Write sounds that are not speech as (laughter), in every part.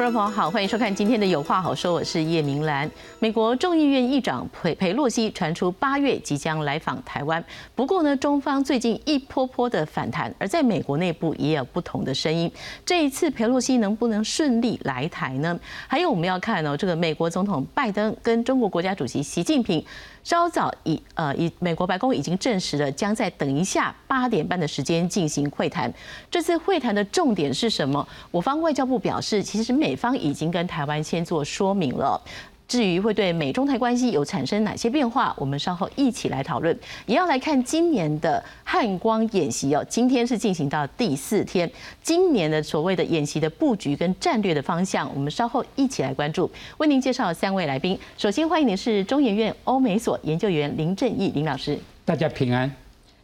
观众朋友好，欢迎收看今天的《有话好说》，我是叶明兰。美国众议院议长佩佩洛西传出八月即将来访台湾，不过呢，中方最近一波波的反弹，而在美国内部也有不同的声音。这一次佩洛西能不能顺利来台呢？还有我们要看哦，这个美国总统拜登跟中国国家主席习近平。稍早已呃，已美国白宫已经证实了，将在等一下八点半的时间进行会谈。这次会谈的重点是什么？我方外交部表示，其实美方已经跟台湾先做说明了。至于会对美中台关系有产生哪些变化，我们稍后一起来讨论。也要来看今年的汉光演习哦，今天是进行到第四天，今年的所谓的演习的布局跟战略的方向，我们稍后一起来关注。为您介绍三位来宾，首先欢迎的是中研院欧美所研究员林正义林老师，大家平安。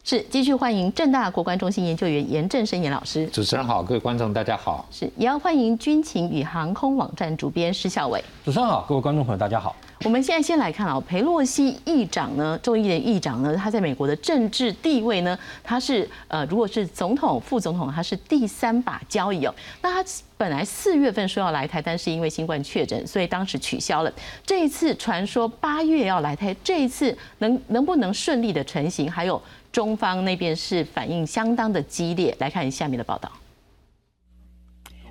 是继续欢迎正大国关中心研究员严正生严老师。主持人好，各位观众大家好。是也要欢迎军情与航空网站主编施孝伟。主持人好，各位观众朋友大家好。我们现在先来看啊，佩洛西议长呢，众议院议长呢，他在美国的政治地位呢，他是呃，如果是总统、副总统，他是第三把交椅哦。那他本来四月份说要来台，但是因为新冠确诊，所以当时取消了。这一次传说八月要来台，这一次能能不能顺利的成行？还有。中方那边是反应相当的激烈，来看下面的报道。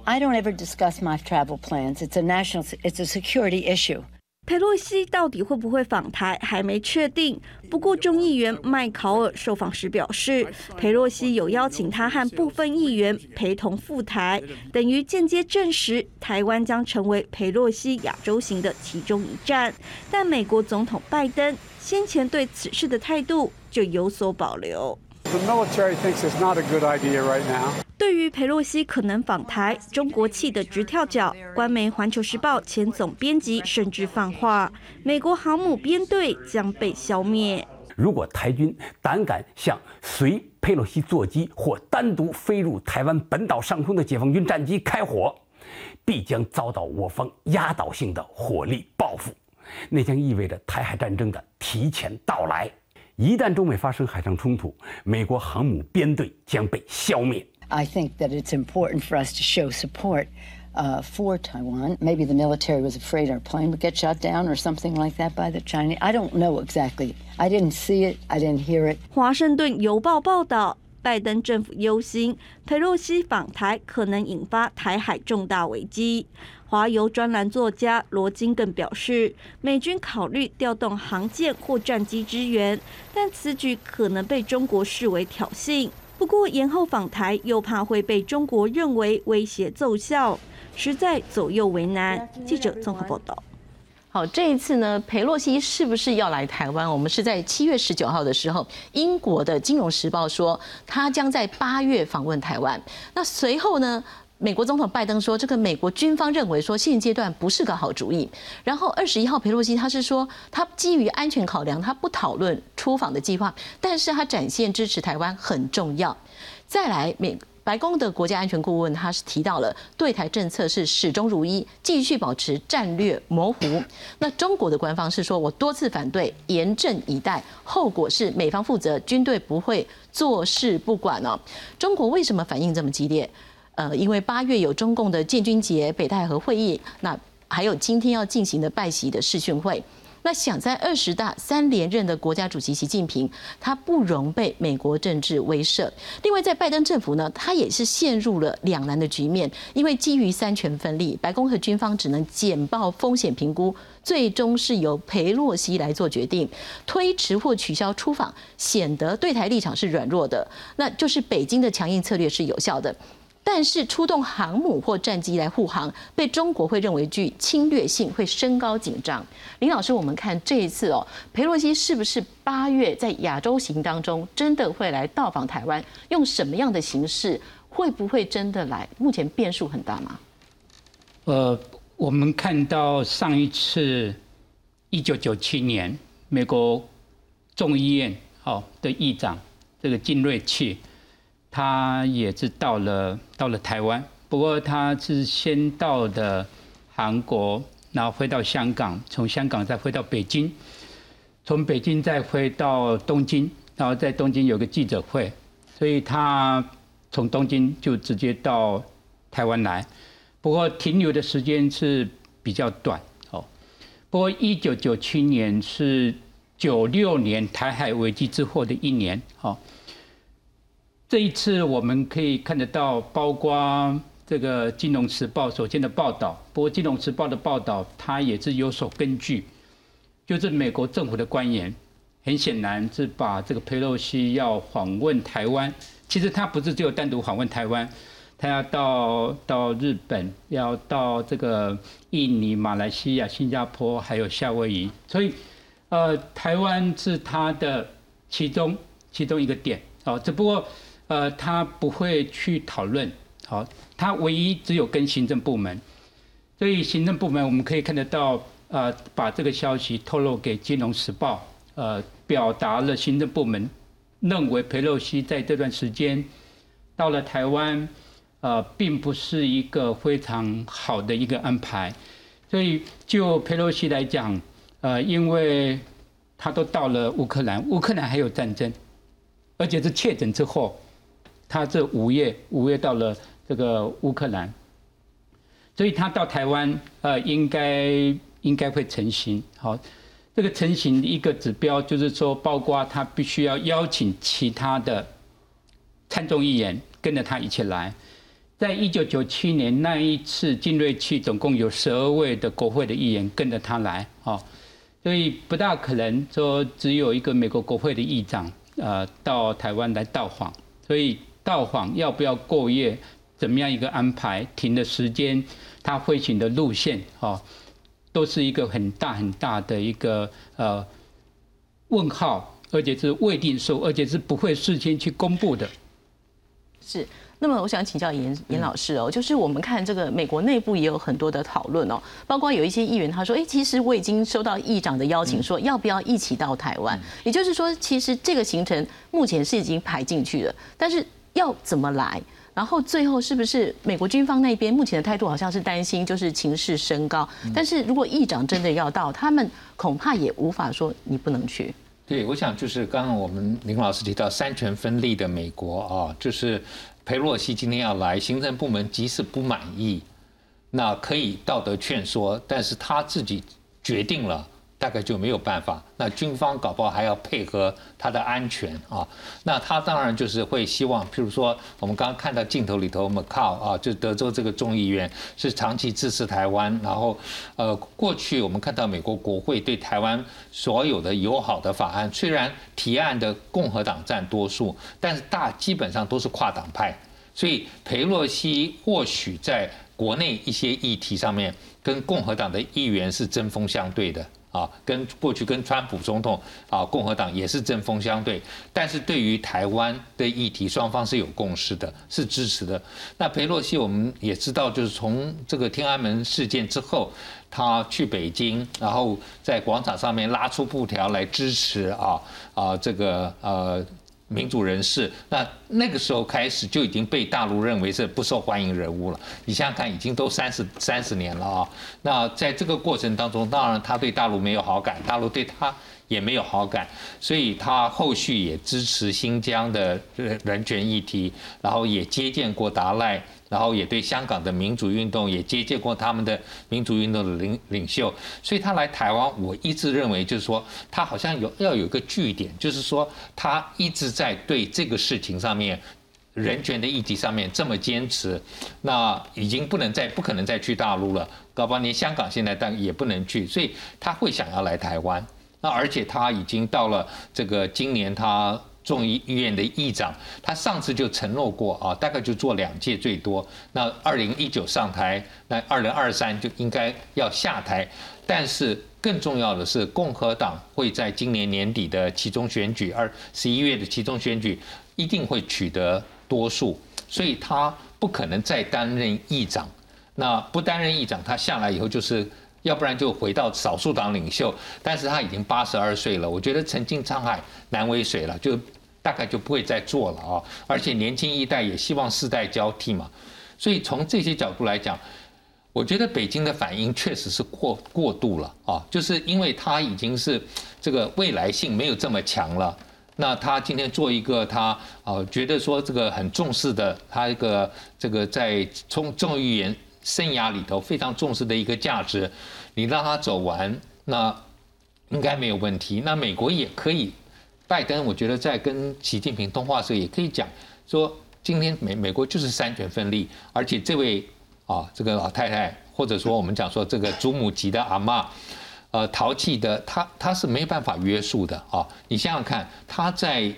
I don't ever discuss my travel plans. It's a national, it's a security issue. 佩洛西到底会不会访台还没确定。不过，众议员麦考尔受访时表示，佩洛西有邀请他和部分议员陪同赴台，等于间接证实台湾将成为佩洛西亚洲行的其中一站。但美国总统拜登先前对此事的态度就有所保留。The military thinks it's not a good idea right now. 对于佩洛西可能访台，中国气得直跳脚。官媒《环球时报》前总编辑甚至放话：美国航母编队将被消灭。如果台军胆敢向随佩洛西座机或单独飞入台湾本岛上空的解放军战机开火，必将遭到我方压倒性的火力报复。那将意味着台海战争的提前到来。一旦中美发生海上冲突，美国航母编队将被消灭。I think that it's important for us to show support uh, for Taiwan. Maybe the military was afraid our plane would get shot down or something like that by the Chinese. I don't know exactly. I didn't see it. I didn't hear it. 华盛顿邮报报道，拜登政府忧心佩洛西访台可能引发台海重大危机。华邮专栏作家罗金更表示，美军考虑调动航舰或战机支援，但此举可能被中国视为挑衅。不过延后访台，又怕会被中国认为威胁奏效，实在左右为难。记者综合报道。好，这一次呢，佩洛西是不是要来台湾？我们是在七月十九号的时候，英国的《金融时报》说他将在八月访问台湾。那随后呢？美国总统拜登说，这个美国军方认为说现阶段不是个好主意。然后二十一号，佩洛西他是说，他基于安全考量，他不讨论出访的计划，但是他展现支持台湾很重要。再来，美白宫的国家安全顾问他是提到了对台政策是始终如一，继续保持战略模糊。那中国的官方是说我多次反对，严阵以待，后果是美方负责，军队不会坐视不管哦。中国为什么反应这么激烈？呃，因为八月有中共的建军节、北戴河会议，那还有今天要进行的拜习的视讯会，那想在二十大三连任的国家主席习近平，他不容被美国政治威慑。另外，在拜登政府呢，他也是陷入了两难的局面，因为基于三权分立，白宫和军方只能简报风险评估，最终是由裴洛西来做决定，推迟或取消出访，显得对台立场是软弱的，那就是北京的强硬策略是有效的。但是出动航母或战机来护航，被中国会认为具侵略性，会升高紧张。林老师，我们看这一次哦，佩洛西是不是八月在亚洲行当中真的会来到访台湾？用什么样的形式？会不会真的来？目前变数很大吗？呃，我们看到上一次一九九七年美国众议院好的议长这个金瑞气。他也是到了到了台湾，不过他是先到的韩国，然后回到香港，从香港再回到北京，从北京再回到东京，然后在东京有个记者会，所以他从东京就直接到台湾来。不过停留的时间是比较短哦。不过一九九七年是九六年台海危机之后的一年哦。这一次我们可以看得到，包括这个《金融时报》首先的报道，不过《金融时报》的报道它也是有所根据，就是美国政府的官员，很显然是把这个佩洛西要访问台湾，其实他不是只有单独访问台湾，他要到到日本，要到这个印尼、马来西亚、新加坡，还有夏威夷，所以呃，台湾是他的其中其中一个点哦，只不过。呃，他不会去讨论，好，他唯一只有跟行政部门，所以行政部门我们可以看得到，呃，把这个消息透露给《金融时报》，呃，表达了行政部门认为佩洛西在这段时间到了台湾，呃，并不是一个非常好的一个安排，所以就佩洛西来讲，呃，因为他都到了乌克兰，乌克兰还有战争，而且是确诊之后。他这五月五月到了这个乌克兰，所以他到台湾呃应该应该会成型。好，这个成型的一个指标就是说，包括他必须要邀请其他的参众议员跟着他一起来。在一九九七年那一次金瑞气，总共有十二位的国会的议员跟着他来。哦，所以不大可能说只有一个美国国会的议长呃到台湾来到访，所以。到访要不要过夜？怎么样一个安排？停的时间，他飞行的路线，哦，都是一个很大很大的一个呃问号，而且是未定数，而且是不会事先去公布的。是。那么我想请教严严老师哦，就是我们看这个美国内部也有很多的讨论哦，包括有一些议员他说，哎，其实我已经收到议长的邀请，说要不要一起到台湾？也就是说，其实这个行程目前是已经排进去了，但是。要怎么来？然后最后是不是美国军方那边目前的态度好像是担心，就是情势升高。但是如果议长真的要到，他们恐怕也无法说你不能去。对，我想就是刚刚我们林老师提到三权分立的美国啊，就是佩洛西今天要来，行政部门即使不满意，那可以道德劝说，但是他自己决定了。大概就没有办法，那军方搞不好还要配合他的安全啊。那他当然就是会希望，譬如说我们刚刚看到镜头里头，Macau 啊，就德州这个众议员是长期支持台湾。然后，呃，过去我们看到美国国会对台湾所有的友好的法案，虽然提案的共和党占多数，但是大基本上都是跨党派。所以佩洛西或许在国内一些议题上面，跟共和党的议员是针锋相对的。啊，跟过去跟川普总统啊，共和党也是针锋相对，但是对于台湾的议题，双方是有共识的，是支持的。那裴洛西我们也知道，就是从这个天安门事件之后，他去北京，然后在广场上面拉出布条来支持啊啊这个呃。民主人士，那那个时候开始就已经被大陆认为是不受欢迎人物了。你想想看，已经都三十三十年了啊。那在这个过程当中，当然他对大陆没有好感，大陆对他也没有好感，所以他后续也支持新疆的人权议题，然后也接见过达赖。然后也对香港的民主运动也接见过他们的民主运动的领领袖，所以他来台湾，我一直认为就是说他好像有要有一个据点，就是说他一直在对这个事情上面，人权的议题上面这么坚持，那已经不能再不可能再去大陆了，搞不好连香港现在但也不能去，所以他会想要来台湾，那而且他已经到了这个今年他。众议院的议长，他上次就承诺过啊，大概就做两届最多。那二零一九上台，那二零二三就应该要下台。但是更重要的是，共和党会在今年年底的其中选举，二十一月的其中选举一定会取得多数，所以他不可能再担任议长。那不担任议长，他下来以后就是。要不然就回到少数党领袖，但是他已经八十二岁了，我觉得曾经沧海难为水了，就大概就不会再做了啊。而且年轻一代也希望世代交替嘛，所以从这些角度来讲，我觉得北京的反应确实是过过度了啊，就是因为他已经是这个未来性没有这么强了，那他今天做一个他啊觉得说这个很重视的他一个这个在从众议员。生涯里头非常重视的一个价值，你让他走完，那应该没有问题。那美国也可以，拜登我觉得在跟习近平通话时候也可以讲说，今天美美国就是三权分立，而且这位啊这个老太太，或者说我们讲说这个祖母级的阿妈，呃淘气的，她她是没办法约束的啊。你想想看，她在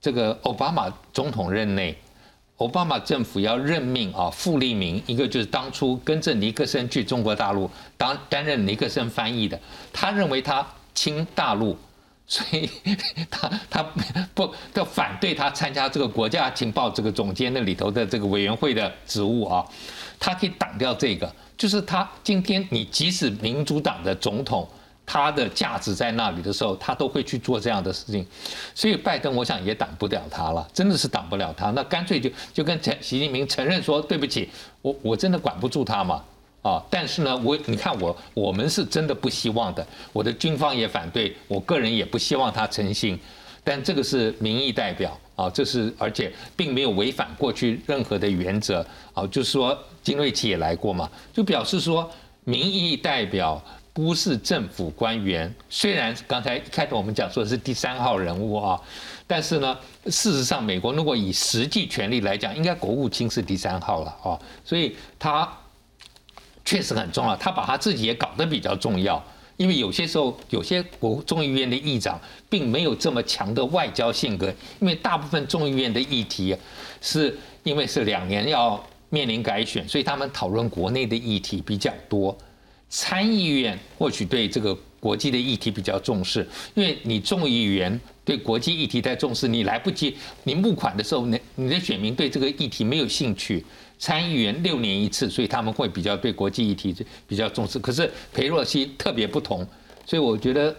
这个奥巴马总统任内。奥巴马政府要任命啊，傅立明，一个就是当初跟着尼克森去中国大陆当担任尼克森翻译的，他认为他亲大陆，(laughs) 所以他他不要反对他参加这个国家情报这个总监那里头的这个委员会的职务啊，他可以挡掉这个，就是他今天你即使民主党的总统。他的价值在那里的时候，他都会去做这样的事情，所以拜登我想也挡不了他了，真的是挡不了他。那干脆就就跟陈习近平承认说对不起，我我真的管不住他嘛，啊！但是呢，我你看我我们是真的不希望的，我的军方也反对，我个人也不希望他成行，但这个是民意代表啊，这是而且并没有违反过去任何的原则啊，就是说金瑞奇也来过嘛，就表示说民意代表。不是政府官员，虽然刚才一开头我们讲说是第三号人物啊，但是呢，事实上美国如果以实际权力来讲，应该国务卿是第三号了啊，所以他确实很重要，他把他自己也搞得比较重要，因为有些时候有些国众议院的议长并没有这么强的外交性格，因为大部分众议院的议题是因为是两年要面临改选，所以他们讨论国内的议题比较多。参议院或许对这个国际的议题比较重视，因为你众议员对国际议题太重视，你来不及，你募款的时候，你你的选民对这个议题没有兴趣。参议员六年一次，所以他们会比较对国际议题比较重视。可是裴洛西特别不同，所以我觉得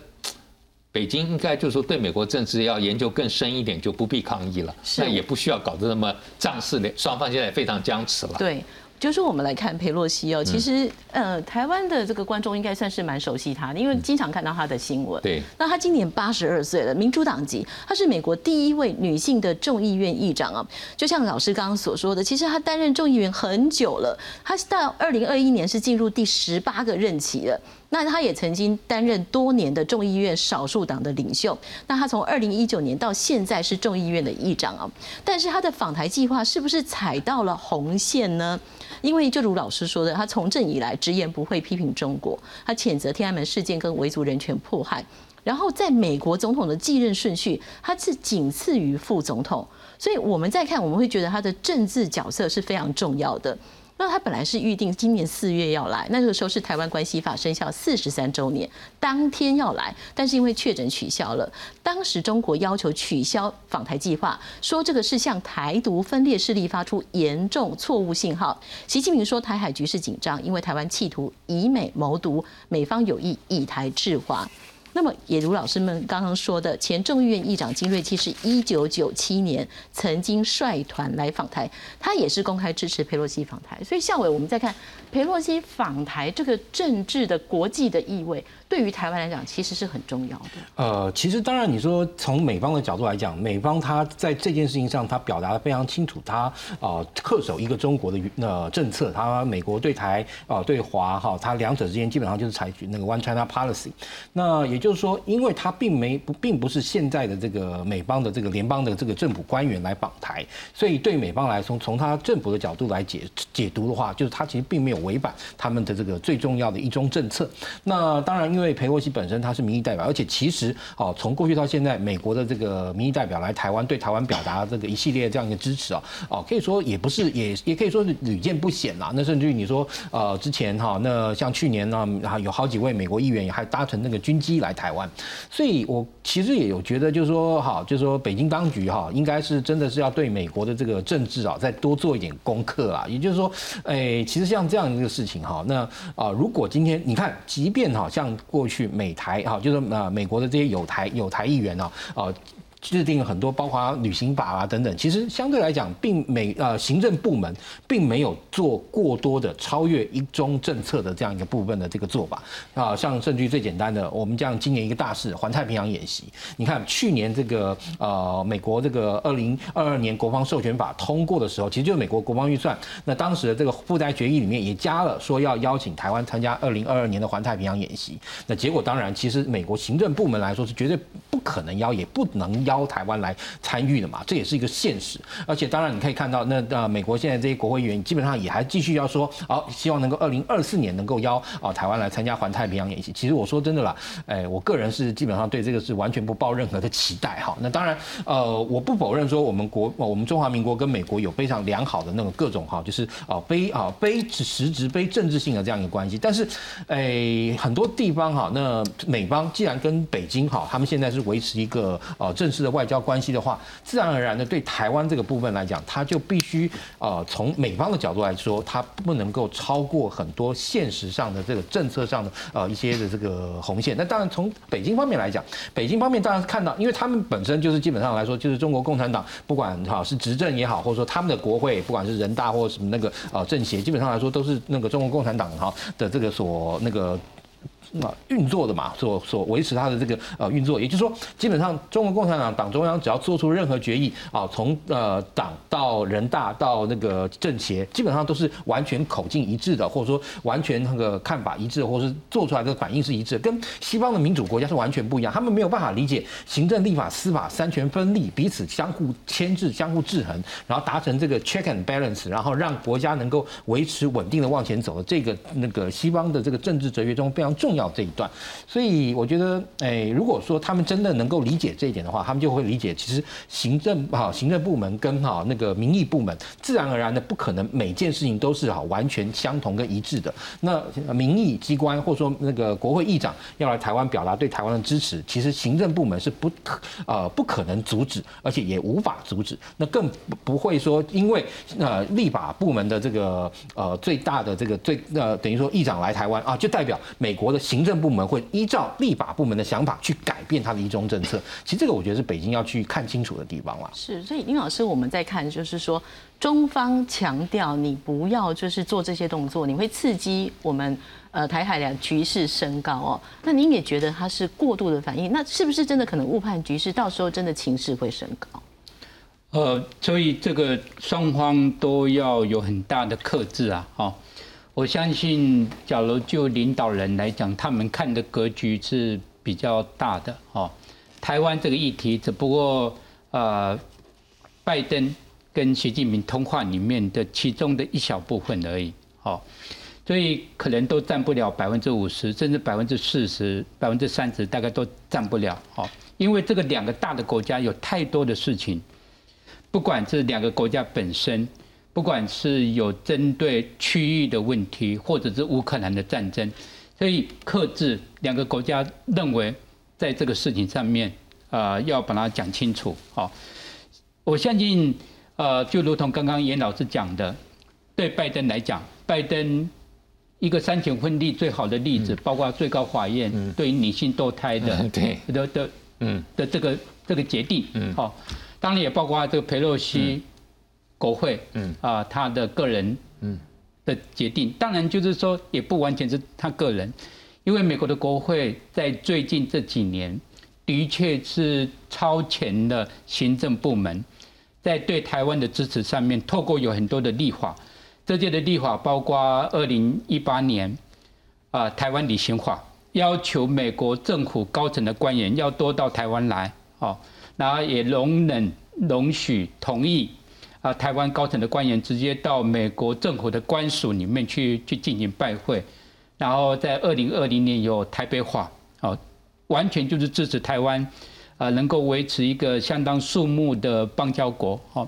北京应该就是说对美国政治要研究更深一点，就不必抗议了，那也不需要搞得那么仗势的，双方现在非常僵持了。对。就是我们来看佩洛西哦，其实呃，台湾的这个观众应该算是蛮熟悉他的，因为经常看到他的新闻。对。那他今年八十二岁了，民主党籍，她是美国第一位女性的众议院议长啊。就像老师刚刚所说的，其实她担任众议员很久了，她到二零二一年是进入第十八个任期了。那她也曾经担任多年的众议院少数党的领袖。那她从二零一九年到现在是众议院的议长啊。但是她的访台计划是不是踩到了红线呢？因为就如老师说的，他从政以来直言不讳批评中国，他谴责天安门事件跟维族人权迫害，然后在美国总统的继任顺序，他是仅次于副总统，所以我们再看，我们会觉得他的政治角色是非常重要的。那他本来是预定今年四月要来，那个时候是台湾关系法生效四十三周年，当天要来，但是因为确诊取消了。当时中国要求取消访台计划，说这个是向台独分裂势力发出严重错误信号。习近平说台海局势紧张，因为台湾企图以美谋独，美方有意以台制华。那么，也如老师们刚刚说的，前众议院议长金瑞基是一九九七年曾经率团来访台，他也是公开支持佩洛西访台。所以，校委，我们再看佩洛西访台这个政治的国际的意味。对于台湾来讲，其实是很重要的。呃，其实当然，你说从美方的角度来讲，美方他在这件事情上，他表达的非常清楚，他啊恪守一个中国的呃政策，他美国对台啊对华哈，他两者之间基本上就是采取那个 One China Policy。那也就是说，因为他并没不并不是现在的这个美邦的这个联邦的这个政府官员来访台，所以对美方来说，从他政府的角度来解解读的话，就是他其实并没有违反他们的这个最重要的一中政策。那当然。因为佩洛西本身他是民意代表，而且其实哦，从过去到现在，美国的这个民意代表来台湾，对台湾表达这个一系列这样一个支持啊，哦，可以说也不是也也可以说是屡见不鲜啦。那甚至于你说呃，之前哈，那像去年呢，有好几位美国议员也还搭乘那个军机来台湾，所以我其实也有觉得，就是说哈，就是说北京当局哈，应该是真的是要对美国的这个政治啊，再多做一点功课啊。也就是说，哎，其实像这样一个事情哈，那啊，如果今天你看，即便哈像过去美台啊，就是呃美国的这些有台有台议员呢，啊。制定了很多包括旅行法啊等等，其实相对来讲，并没呃行政部门并没有做过多的超越一中政策的这样一个部分的这个做法啊。像甚至最简单的，我们这样今年一个大事，环太平洋演习，你看去年这个呃美国这个二零二二年国防授权法通过的时候，其实就是美国国防预算，那当时的这个附带决议里面也加了说要邀请台湾参加二零二二年的环太平洋演习。那结果当然，其实美国行政部门来说是绝对不可能邀，也不能邀邀台湾来参与的嘛，这也是一个现实。而且当然你可以看到，那呃美国现在这些国会议员基本上也还继续要说，好希望能够二零二四年能够邀啊台湾来参加环太平洋演习。其实我说真的啦，哎，我个人是基本上对这个是完全不抱任何的期待哈。那当然，呃，我不否认说我们国我们中华民国跟美国有非常良好的那种各种哈，就是啊非啊非实质非政治性的这样一个关系。但是，哎，很多地方哈，那美方既然跟北京哈，他们现在是维持一个呃正式的外交关系的话，自然而然的对台湾这个部分来讲，它就必须呃从美方的角度来说，它不能够超过很多现实上的这个政策上的呃一些的这个红线。那当然从北京方面来讲，北京方面当然是看到，因为他们本身就是基本上来说就是中国共产党，不管哈是执政也好，或者说他们的国会，不管是人大或者什么那个呃政协，基本上来说都是那个中国共产党哈的这个所那个。啊，运作的嘛，所所维持它的这个呃运作，也就是说，基本上中国共产党党中央只要做出任何决议啊，从呃党到人大到那个政协，基本上都是完全口径一致的，或者说完全那个看法一致，或者是做出来的反应是一致，跟西方的民主国家是完全不一样。他们没有办法理解行政、立法、司法三权分立，彼此相互牵制、相互制衡，然后达成这个 check and balance，然后让国家能够维持稳定的往前走的这个那个西方的这个政治哲学中非常重要。这一段，所以我觉得，哎，如果说他们真的能够理解这一点的话，他们就会理解，其实行政哈行政部门跟哈那个民意部门，自然而然的不可能每件事情都是哈完全相同跟一致的。那民意机关或者说那个国会议长要来台湾表达对台湾的支持，其实行政部门是不可呃不可能阻止，而且也无法阻止。那更不会说因为呃立法部门的这个呃最大的这个最呃等于说议长来台湾啊，就代表美国的。行政部门会依照立法部门的想法去改变它的一中政策，其实这个我觉得是北京要去看清楚的地方了。是，所以林老师，我们在看就是说，中方强调你不要就是做这些动作，你会刺激我们呃台海两局势升高哦。那您也觉得它是过度的反应？那是不是真的可能误判局势？到时候真的情势会升高？呃，所以这个双方都要有很大的克制啊，哈。我相信，假如就领导人来讲，他们看的格局是比较大的哦。台湾这个议题，只不过呃，拜登跟习近平通话里面的其中的一小部分而已，哦，所以可能都占不了百分之五十，甚至百分之四十、百分之三十，大概都占不了，哦。因为这个两个大的国家有太多的事情，不管这两个国家本身。不管是有针对区域的问题，或者是乌克兰的战争，所以克制两个国家认为在这个事情上面，呃，要把它讲清楚。好，我相信，呃，就如同刚刚严老师讲的，对拜登来讲，拜登一个三权分立最好的例子，包括最高法院对女性堕胎的 (laughs) 对。的的嗯。的这个这个决定，嗯，好，当然也包括这个佩洛西。国会，嗯。啊，他的个人，嗯。的决定，当然就是说，也不完全是他个人，因为美国的国会在最近这几年，的确是超前的行政部门，在对台湾的支持上面，透过有很多的立法，这届的立法包括二零一八年，啊，台湾旅行法，要求美国政府高层的官员要多到台湾来，哦，然后也容忍、容许、同意。啊，台湾高层的官员直接到美国政府的官署里面去去进行拜会，然后在二零二零年有台北化，哦，完全就是支持台湾，啊，能够维持一个相当肃穆的邦交国，哦，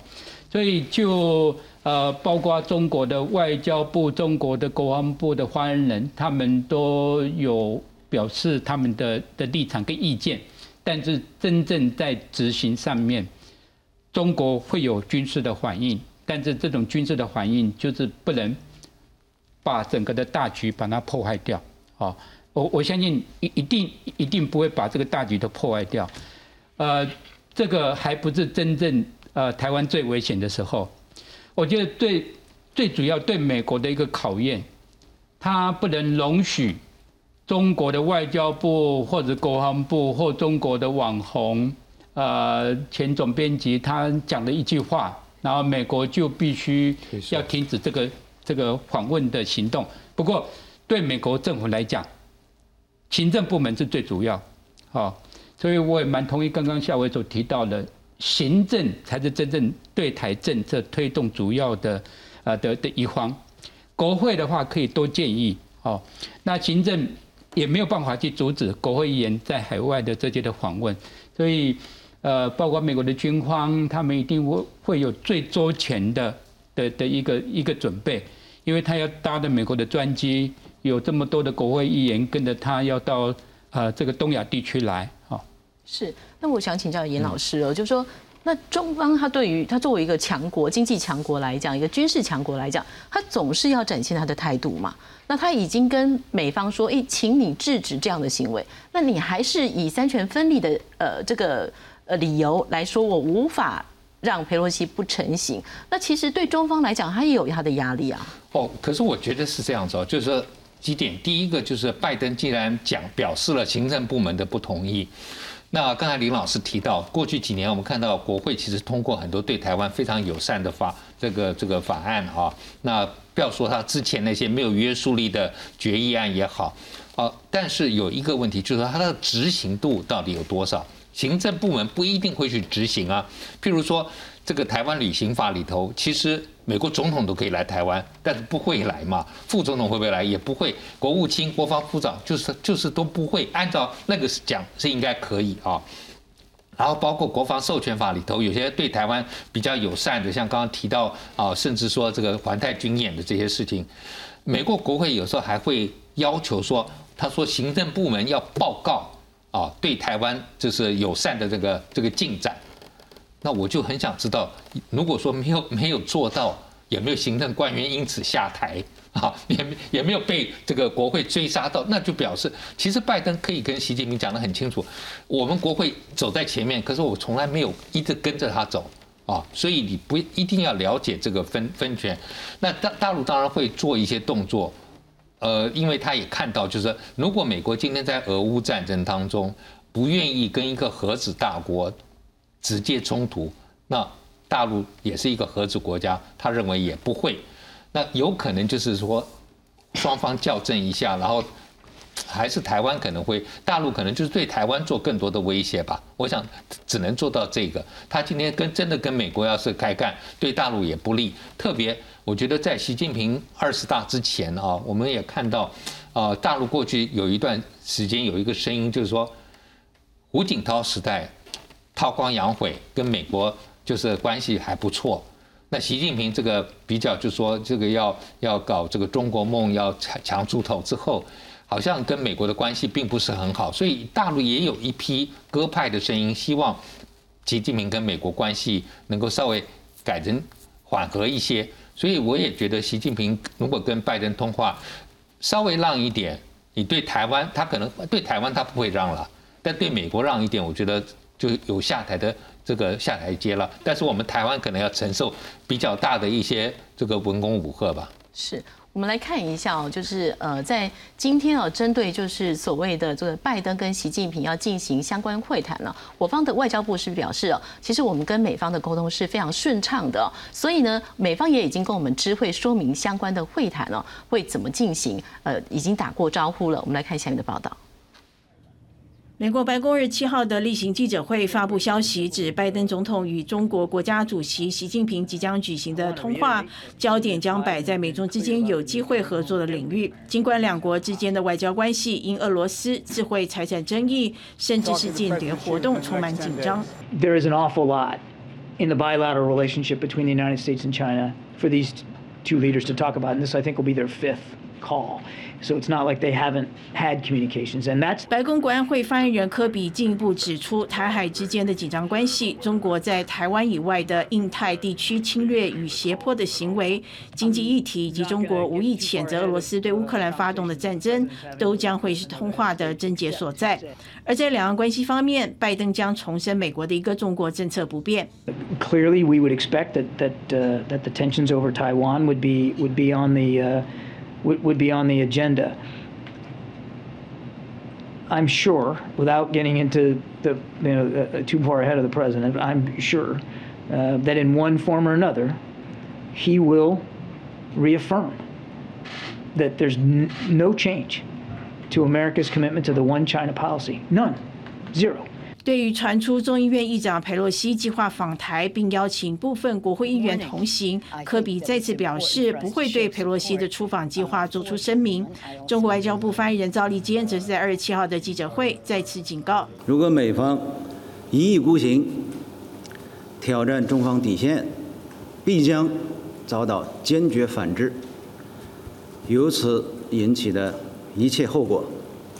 所以就呃，包括中国的外交部、中国的国防部的发言人，他们都有表示他们的的立场跟意见，但是真正在执行上面。中国会有军事的反应，但是这种军事的反应就是不能把整个的大局把它破坏掉。哦，我我相信一一定一定不会把这个大局都破坏掉。呃，这个还不是真正呃台湾最危险的时候。我觉得最最主要对美国的一个考验，他不能容许中国的外交部或者国防部或中国的网红，呃，前总编辑他讲的一句话，然后美国就必须要停止这个这个访问的行动。不过对美国政府来讲，行政部门是最主要，好，所以我也蛮同意刚刚夏伟所提到的。行政才是真正对台政策推动主要的，呃的的一方。国会的话可以多建议，哦，那行政也没有办法去阻止国会议员在海外的这些的访问，所以，呃，包括美国的军方，他们一定会会有最周全的的的一个一个准备，因为他要搭的美国的专机，有这么多的国会议员跟着他要到呃这个东亚地区来。是，那我想请教严老师哦，就是说，那中方他对于他作为一个强国、经济强国来讲，一个军事强国来讲，他总是要展现他的态度嘛。那他已经跟美方说，哎，请你制止这样的行为，那你还是以三权分立的呃这个呃理由来说，我无法让佩洛西不成行。那其实对中方来讲，他也有他的压力啊。哦，可是我觉得是这样子哦，就是说几点，第一个就是拜登既然讲表示了行政部门的不同意。那刚才林老师提到，过去几年我们看到国会其实通过很多对台湾非常友善的法，这个这个法案啊。那不要说他之前那些没有约束力的决议案也好，啊，但是有一个问题就是说它的执行度到底有多少？行政部门不一定会去执行啊。譬如说这个台湾旅行法里头，其实。美国总统都可以来台湾，但是不会来嘛？副总统会不会来？也不会。国务卿、国防部长就是就是都不会。按照那个讲是应该可以啊。然后包括国防授权法里头，有些对台湾比较友善的，像刚刚提到啊，甚至说这个环太军演的这些事情，美国国会有时候还会要求说，他说行政部门要报告啊，对台湾就是友善的这个这个进展。那我就很想知道，如果说没有没有做到，有没有行政官员因此下台啊？也也没有被这个国会追杀到，那就表示其实拜登可以跟习近平讲得很清楚，我们国会走在前面，可是我从来没有一直跟着他走啊，所以你不一定要了解这个分分权。那大大陆当然会做一些动作，呃，因为他也看到，就是如果美国今天在俄乌战争当中不愿意跟一个核子大国。直接冲突，那大陆也是一个核子国家，他认为也不会，那有可能就是说双方校正一下，然后还是台湾可能会，大陆可能就是对台湾做更多的威胁吧。我想只能做到这个。他今天跟真的跟美国要是开干，对大陆也不利。特别我觉得在习近平二十大之前啊，我们也看到啊，大陆过去有一段时间有一个声音，就是说胡锦涛时代。韬光养晦，跟美国就是关系还不错。那习近平这个比较，就是说这个要要搞这个中国梦，要强强出头之后，好像跟美国的关系并不是很好。所以大陆也有一批鸽派的声音，希望习近平跟美国关系能够稍微改成缓和一些。所以我也觉得，习近平如果跟拜登通话，稍微让一点，你对台湾，他可能对台湾他不会让了，但对美国让一点，我觉得。就有下台的这个下台阶了，但是我们台湾可能要承受比较大的一些这个文攻武吓吧。是我们来看一下哦，就是呃，在今天哦，针对就是所谓的这个拜登跟习近平要进行相关会谈呢，我方的外交部是表示哦，其实我们跟美方的沟通是非常顺畅的，所以呢，美方也已经跟我们知会说明相关的会谈呢会怎么进行，呃，已经打过招呼了。我们来看下面的报道。美国白宫日七号的例行记者会发布消息，指拜登总统与中国国家主席习近平即将举行的通话，焦点将摆在美中之间有机会合作的领域。尽管两国之间的外交关系因俄罗斯智慧财产争议，甚至是间谍活动充满紧张。There is an awful lot in the bilateral relationship between the United States and China for these two leaders to talk about, and this I think will be their fifth. Call. So it's not like they haven't had communications. And that's 白宫国安会发言人科比进一步指出，台海之间的紧张关系，中国在台湾以外的印太地区侵略与胁迫的行为，经济议题以及中国无意谴责俄罗斯对乌克兰发动的战争，都将会是通话的症结所在。而在两岸关系方面，拜登将重申美国的一个中国政策不变。clearly we would expect that that uh, that the tensions over Taiwan would be would be on the uh, would, would be on the agenda. I'm sure, without getting into the you know uh, too far ahead of the president, I'm sure uh, that in one form or another, he will reaffirm that there's n- no change to America's commitment to the one China policy. None, zero. 对于传出众议院议长佩洛西计划访台，并邀请部分国会议员同行，科比再次表示不会对佩洛西的出访计划做出声明。中国外交部发言人赵立坚则是在二十七号的记者会再次警告：如果美方一意孤行，挑战中方底线，必将遭到坚决反制。由此引起的一切后果，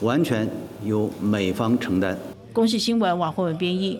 完全由美方承担。公视新闻网获文编译。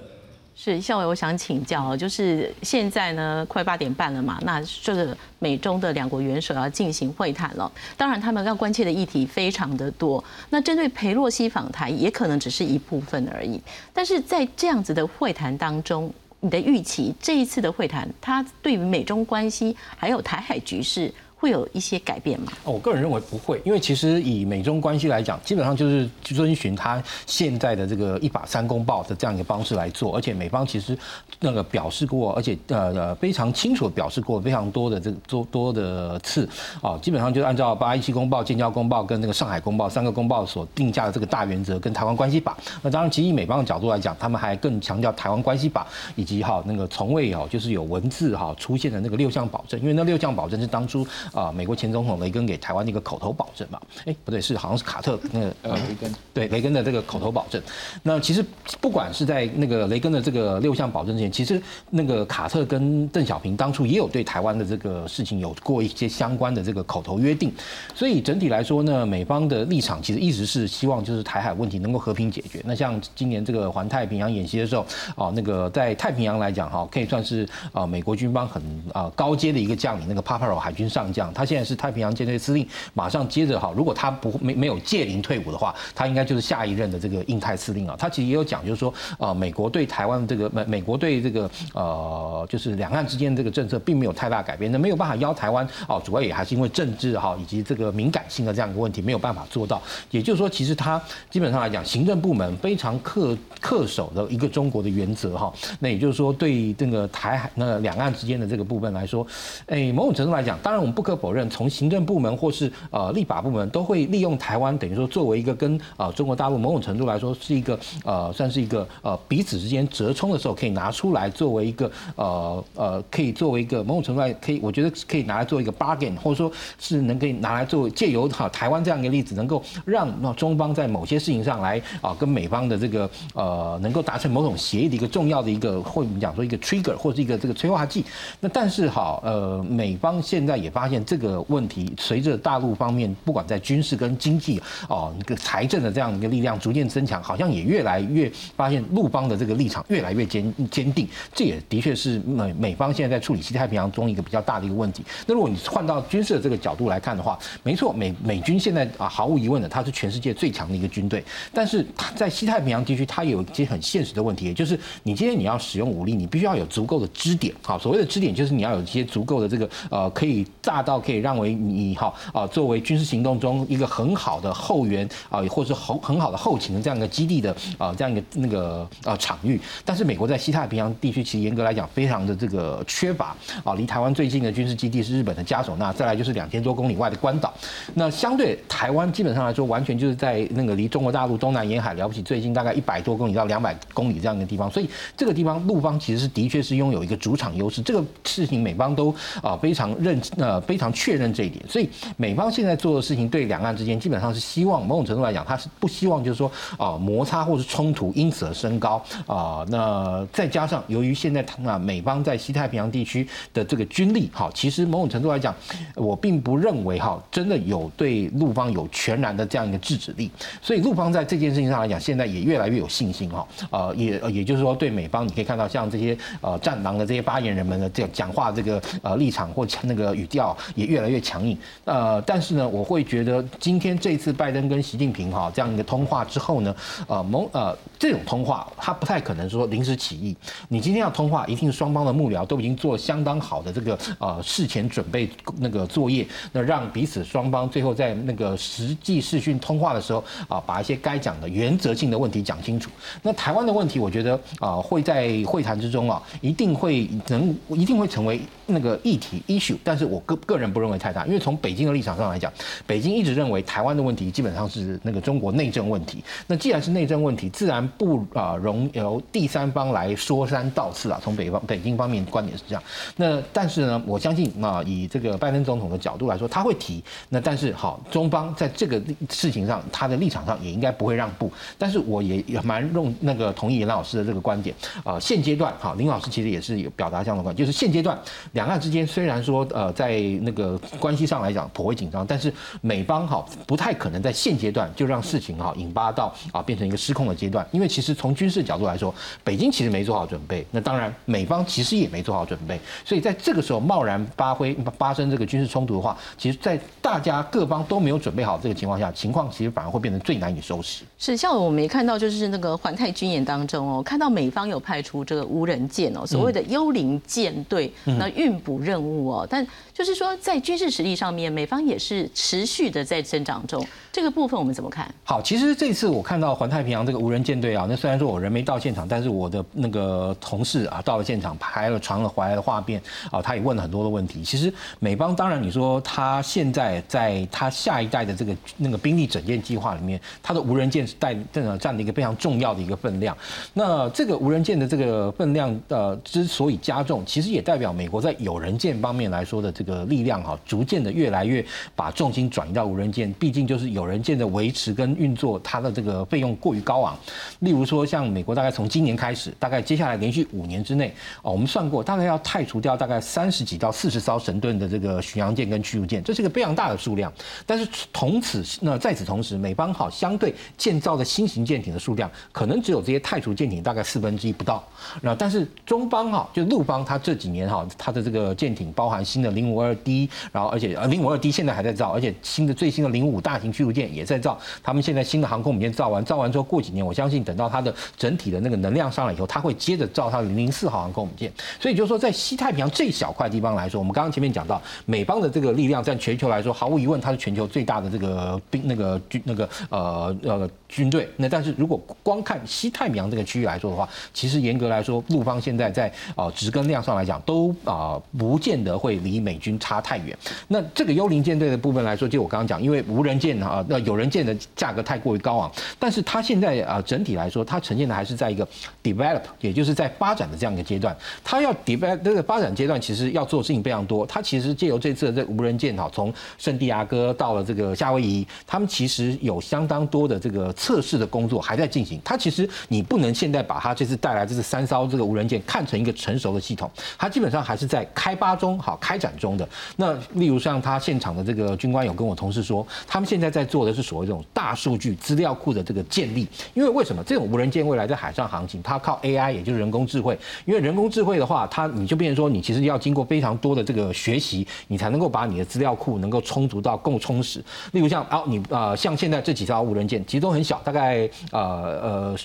是校委，我想请教，就是现在呢，快八点半了嘛，那这个美中的两国元首要进行会谈了。当然，他们要关切的议题非常的多。那针对裴洛西访台，也可能只是一部分而已。但是在这样子的会谈当中，你的预期这一次的会谈，它对于美中关系还有台海局势？会有一些改变吗？我个人认为不会，因为其实以美中关系来讲，基本上就是遵循他现在的这个一把三公报的这样一个方式来做，而且美方其实那个表示过，而且呃呃非常清楚的表示过非常多的这个多多的次啊，基本上就按照八一七公报、建交公报跟那个上海公报三个公报所定下的这个大原则跟台湾关系法。那当然，其实以美方的角度来讲，他们还更强调台湾关系法以及哈那个从未哦就是有文字哈出现的那个六项保证，因为那六项保证是当初。啊，美国前总统雷根给台湾的一个口头保证嘛？哎，不对，是好像是卡特那个呃雷根对雷根的这个口头保证。那其实不管是在那个雷根的这个六项保证之前，其实那个卡特跟邓小平当初也有对台湾的这个事情有过一些相关的这个口头约定。所以整体来说呢，美方的立场其实一直是希望就是台海问题能够和平解决。那像今年这个环太平洋演习的时候，啊，那个在太平洋来讲哈，可以算是啊美国军方很啊高阶的一个将领，那个 Paparo 海军上将。讲他现在是太平洋舰队司令，马上接着哈，如果他不没没有届龄退伍的话，他应该就是下一任的这个印太司令啊。他其实也有讲，就是说，呃，美国对台湾这个美美国对这个呃，就是两岸之间这个政策并没有太大改变，那没有办法邀台湾哦，主要也还是因为政治哈以及这个敏感性的这样一个问题，没有办法做到。也就是说，其实他基本上来讲，行政部门非常恪恪守的一个中国的原则哈。那也就是说，对这个台海那两岸之间的这个部分来说，哎，某种程度来讲，当然我们不可否认，从行政部门或是呃立法部门都会利用台湾，等于说作为一个跟呃中国大陆某种程度来说是一个呃算是一个呃彼此之间折冲的时候，可以拿出来作为一个呃呃可以作为一个某种程度来可以，我觉得可以拿来做一个 bargain，或者说是能可以拿来做借由哈台湾这样一个例子，能够让那中方在某些事情上来啊跟美方的这个呃能够达成某种协议的一个重要的一个或我们讲说一个 trigger 或是一个这个催化剂。那但是哈呃美方现在也发现这个问题，随着大陆方面不管在军事跟经济哦一个财政的这样一个力量逐渐增强，好像也越来越发现陆方的这个立场越来越坚坚定。这也的确是美美方现在在处理西太平洋中一个比较大的一个问题。那如果你换到军事的这个角度来看的话，没错，美美军现在啊毫无疑问的它是全世界最强的一个军队，但是它在西太平洋地区它有一些很现实的问题，也就是你今天你要使用武力，你必须要有足够的支点。好，所谓的支点就是你要有一些足够的这个呃可以炸到可以让为你好啊作为军事行动中一个很好的后援啊，或者是很很好的后勤的这样一个基地的啊这样一个那个啊场域。但是美国在西太平洋地区其实严格来讲非常的这个缺乏啊，离台湾最近的军事基地是日本的加手纳，再来就是两千多公里外的关岛。那相对台湾基本上来说，完全就是在那个离中国大陆东南沿海了不起最近大概一百多公里到两百公里这样一个地方，所以这个地方陆方其实是的确是拥有一个主场优势。这个事情美方都啊非常认呃非常确认这一点。所以美方现在做的事情，对两岸之间基本上是希望某种程度来讲，他是不希望就是说啊摩擦或是冲突因此而升高啊。那再加上由于现在啊美方在西太平洋地区的这个军力，好，其实某种程度来讲，我并不认为哈真的有对陆方有全然的这样一个制止力。所以陆方在这件事情上来讲，现在也越来越有信心哈。呃，也也就是说，对美方你可以看到像这些呃战狼的这些发言人们的这讲话这个呃立场或那个语调也越来越强硬。呃，但是呢，我会觉得今天这一次拜登跟习近平哈这样一个通话之后呢，呃，某呃这种通话他不太可能说临时起意。你今天要通话，一定双方的幕僚都已经做相当好的这个呃事前准备那个作业，那让彼此双方最后在那个实际视讯通话的时候啊，把一些该讲的原则性的问题讲清楚。那台湾的问题，我觉得啊会在会谈之中啊，一定会能一定会成为那个议题 issue，但是我个个人不认为太大，因为从北京的立场上来讲，北京一直认为台湾的问题基本上是那个中国内政问题。那既然是内政问题，自然不啊容由第三方来说三道四啊。从北方北京方面观点是这样。那但是呢，我相信啊，以这个拜登总统的角度来说，他会提。那但是好，中方在这个事情上，他的立场上也应该不会让步。但是我也也蛮用那个同意林老师的这个观点啊。现阶段哈，林老师其实也是有表达这样的观点，就是现阶段两岸之间虽然说呃在那个关系上来讲颇为紧张，但是美方哈不太可能在现阶段就让事情哈引发到啊变成一个失控的阶段。因为其实从军事角度来说，北京其实没做好准备，那当然美方其实也没做好准备，所以在这个时候贸然发挥发生这个军事冲突的话，其实在大家各方都没有准备好这个情况下，情况其实反而会变成最难以收拾。是像我们也看到，就是那个环太军演当中哦，看到美方有派出这个无人舰哦，所谓的幽灵舰队，那运补任务哦，但就是说在军事实力上面，美方也是持续的在增长中。这个部分我们怎么看？好，其实这次我看到环太平洋这个无人舰队啊，那虽然说我人没到现场，但是我的那个同事啊到了现场，拍了传了回来的画面啊，他也问了很多的问题。其实美方当然你说他现在在他下一代的这个那个兵力整建计划里面，他的无人舰是带占了占了一个非常重要的一个分量。那这个无人舰的这个分量呃之所以加重，其实也代表美国在有人舰方面来说的这个力力量哈，逐渐的越来越把重心转移到无人舰，毕竟就是有人舰的维持跟运作，它的这个费用过于高昂。例如说，像美国大概从今年开始，大概接下来连续五年之内，哦，我们算过，大概要汰除掉大概三十几到四十艘神盾的这个巡洋舰跟驱逐舰，这是一个非常大的数量。但是同此那在此同时，美方好相对建造的新型舰艇的数量，可能只有这些汰除舰艇大概四分之一不到。那但是中方哈，就陆方，它这几年哈，它的这个舰艇包含新的零五二低然后而且呃零五二 D 现在还在造，而且新的最新的零五大型驱逐舰也在造。他们现在新的航空母舰造完，造完之后过几年，我相信等到它的整体的那个能量上来以后，它会接着造它的零零四号航空母舰。所以就是说，在西太平洋这一小块地方来说，我们刚刚前面讲到，美方的这个力量在全球来说，毫无疑问它是全球最大的这个兵那个军那个呃呃军队。那但是如果光看西太平洋这个区域来说的话，其实严格来说，陆方现在在啊值跟量上来讲，都啊不见得会离美军差太远。那这个幽灵舰队的部分来说，就我刚刚讲，因为无人舰啊，那有人舰的价格太过于高昂，但是它现在啊整体来说，它呈现的还是在一个 develop，也就是在发展的这样一个阶段。它要 develop 这个发展阶段，其实要做的事情非常多。它其实借由这次的这无人舰哈，从圣地亚哥到了这个夏威夷，他们其实有相当多的这个测试的工作还在进行。它其实你不能现在把它这次带来这是三艘这个无人舰看成一个成熟的系统，它基本上还是在开发中好开展中的。那例如像他现场的这个军官有跟我同事说，他们现在在做的是所谓这种大数据资料库的这个建立。因为为什么这种无人舰未来在海上航行，它靠 AI，也就是人工智慧。因为人工智慧的话，它你就变成说，你其实要经过非常多的这个学习，你才能够把你的资料库能够充足到够充实。例如像啊，你呃，像现在这几艘无人舰其实都很小，大概呃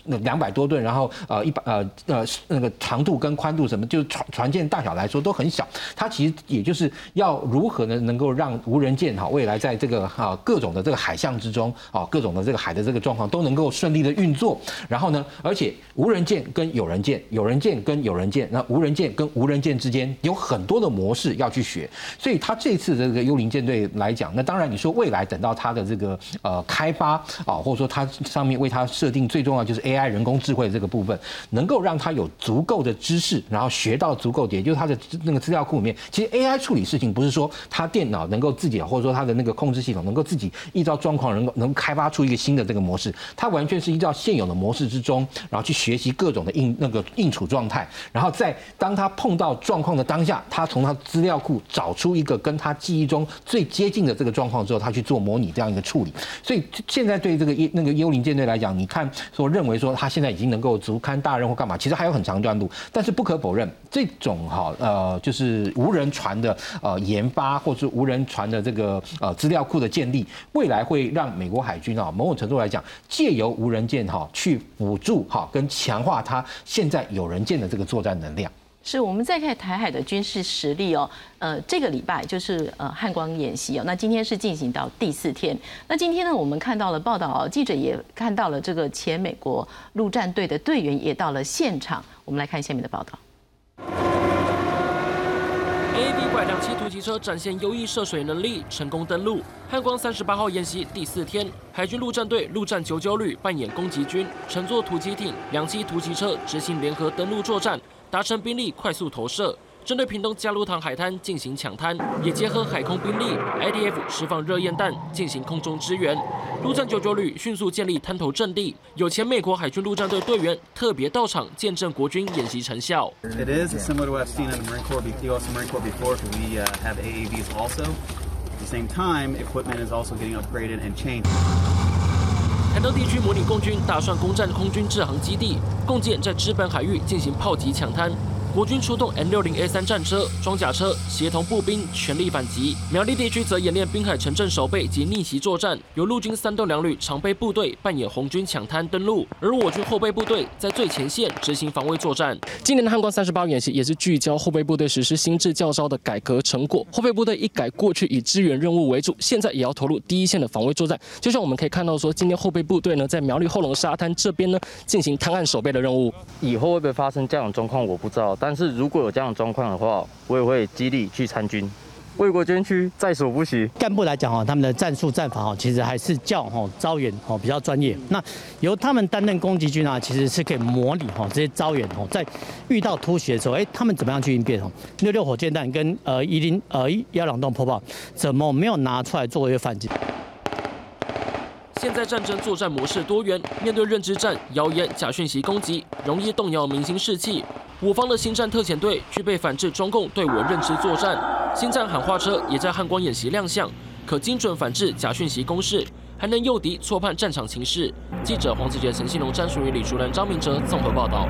呃两百多吨，然后呃一百呃呃那个长度跟宽度什么，就是船船舰大小来说都很小。它其实也就是要要如何呢，能够让无人舰哈未来在这个啊各种的这个海象之中啊各种的这个海的这个状况都能够顺利的运作。然后呢，而且无人舰跟有人舰，有人舰跟有人舰，那无人舰跟无人舰之间有很多的模式要去学。所以它这次这个幽灵舰队来讲，那当然你说未来等到它的这个呃开发啊，或者说它上面为它设定最重要就是 AI 人工智慧的这个部分，能够让它有足够的知识，然后学到足够点，也就是它的那个资料库里面，其实 AI 处理事情不是说他电脑能够自己，或者说他的那个控制系统能够自己依照状况能够能开发出一个新的这个模式，它完全是依照现有的模式之中，然后去学习各种的应那个应处状态，然后在当他碰到状况的当下，他从他资料库找出一个跟他记忆中最接近的这个状况之后，他去做模拟这样一个处理。所以现在对这个那个幽灵舰队来讲，你看说认为说他现在已经能够足堪大任或干嘛，其实还有很长段路。但是不可否认，这种哈呃就是无人船的呃研发，或是无人船的这个呃资料库的建立，未来会让美国海军啊某种程度来讲，借由无人舰哈去辅助哈跟强化它现在有人舰的这个作战能量。是我们再看台海的军事实力哦，呃，这个礼拜就是呃汉光演习哦，那今天是进行到第四天。那今天呢，我们看到了报道哦，记者也看到了这个前美国陆战队的队员也到了现场。我们来看下面的报道。两栖突击车展现优异涉水能力，成功登陆汉光三十八号演习第四天，海军陆战队陆战九九旅扮演攻击军，乘坐突击艇、两栖突击车执行联合登陆作战。达成兵力快速投射，针对屏东加鲁塘海滩进行抢滩，也结合海空兵力，IDF 释放热焰弹进行空中支援。陆战九九旅迅速建立滩头阵地，有前美国海军陆战队队员特别到场见证国军演习成效。the same time equipment is also getting upgraded and changed. 台东地区模拟共军打算攻占空军制航基地，共建在资本海域进行炮击抢滩。国军出动 M 六零 A 三战车、装甲车，协同步兵全力反击。苗栗地区则演练滨海城镇守备及逆袭作战，由陆军三栋两旅常备部队扮演红军抢滩登陆，而我军后备部队在最前线执行防卫作战。今年的汉光三十八演习也是聚焦后备部队实施新制教招的改革成果。后备部队一改过去以支援任务为主，现在也要投入第一线的防卫作战。就像我们可以看到说，今天后备部队呢在苗栗后龙沙滩这边呢进行滩岸守备的任务。以后会不会发生这样的状况，我不知道。但是如果有这样的状况的话，我也会激励去参军，为国捐躯，在所不惜。干部来讲哈，他们的战术战法哈，其实还是较哈招远哈比较专业。那由他们担任攻击军啊，其实是可以模拟哈这些招远哦，在遇到突袭的时候，哎，他们怎么样去应变哦？六六火箭弹跟呃一零呃幺两洞破炮，怎么没有拿出来作为反击？现在战争作战模式多元，面对认知战、谣言、假讯息攻击，容易动摇民心士气。我方的星战特遣队具备反制中共对我认知作战，星战喊话车也在汉光演习亮相，可精准反制假讯息攻势，还能诱敌错判战场情势。记者黄子杰、陈信龙、詹淑宇、李淑兰、张明哲综合报道。